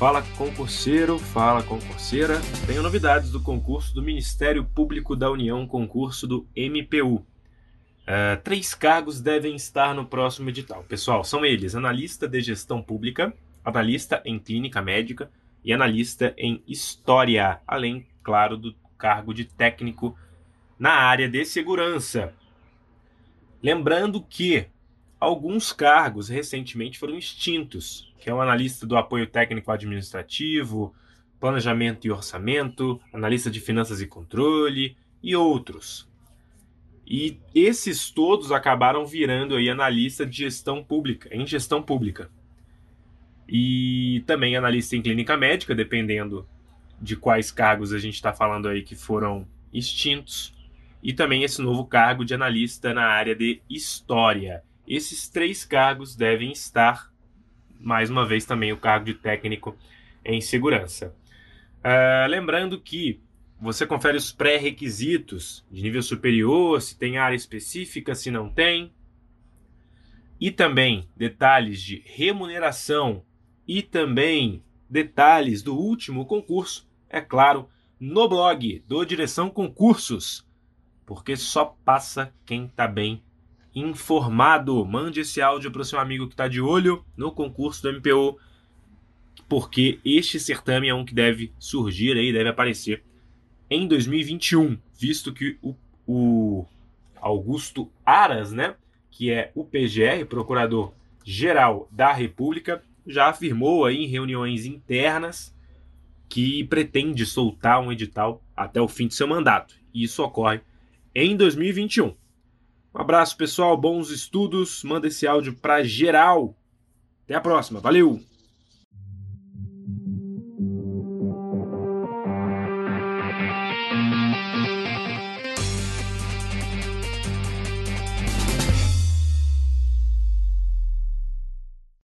Fala concurseiro, fala concurseira. Tenho novidades do concurso do Ministério Público da União, concurso do MPU. Uh, é, três cargos devem estar no próximo edital. Pessoal, são eles: analista de gestão pública, analista em clínica médica e analista em história, além, claro, do cargo de técnico na área de segurança. Lembrando que alguns cargos recentemente foram extintos, que é o analista do apoio técnico administrativo, planejamento e orçamento, analista de finanças e controle e outros. E esses todos acabaram virando aí analista de gestão pública, em gestão pública. E também analista em clínica médica, dependendo de quais cargos a gente está falando aí que foram extintos. E também esse novo cargo de analista na área de história. Esses três cargos devem estar, mais uma vez, também o cargo de técnico em segurança. Uh, lembrando que você confere os pré-requisitos de nível superior, se tem área específica, se não tem, e também detalhes de remuneração e também detalhes do último concurso, é claro, no blog do Direção Concursos, porque só passa quem está bem informado. Mande esse áudio para o seu amigo que está de olho no concurso do MPO, porque este certame é um que deve surgir aí, deve aparecer em 2021, visto que o, o Augusto Aras, né, que é o PGR, Procurador Geral da República, já afirmou aí em reuniões internas que pretende soltar um edital até o fim de seu mandato. E isso ocorre em 2021. Um abraço, pessoal. Bons estudos. Manda esse áudio para geral. Até a próxima. Valeu!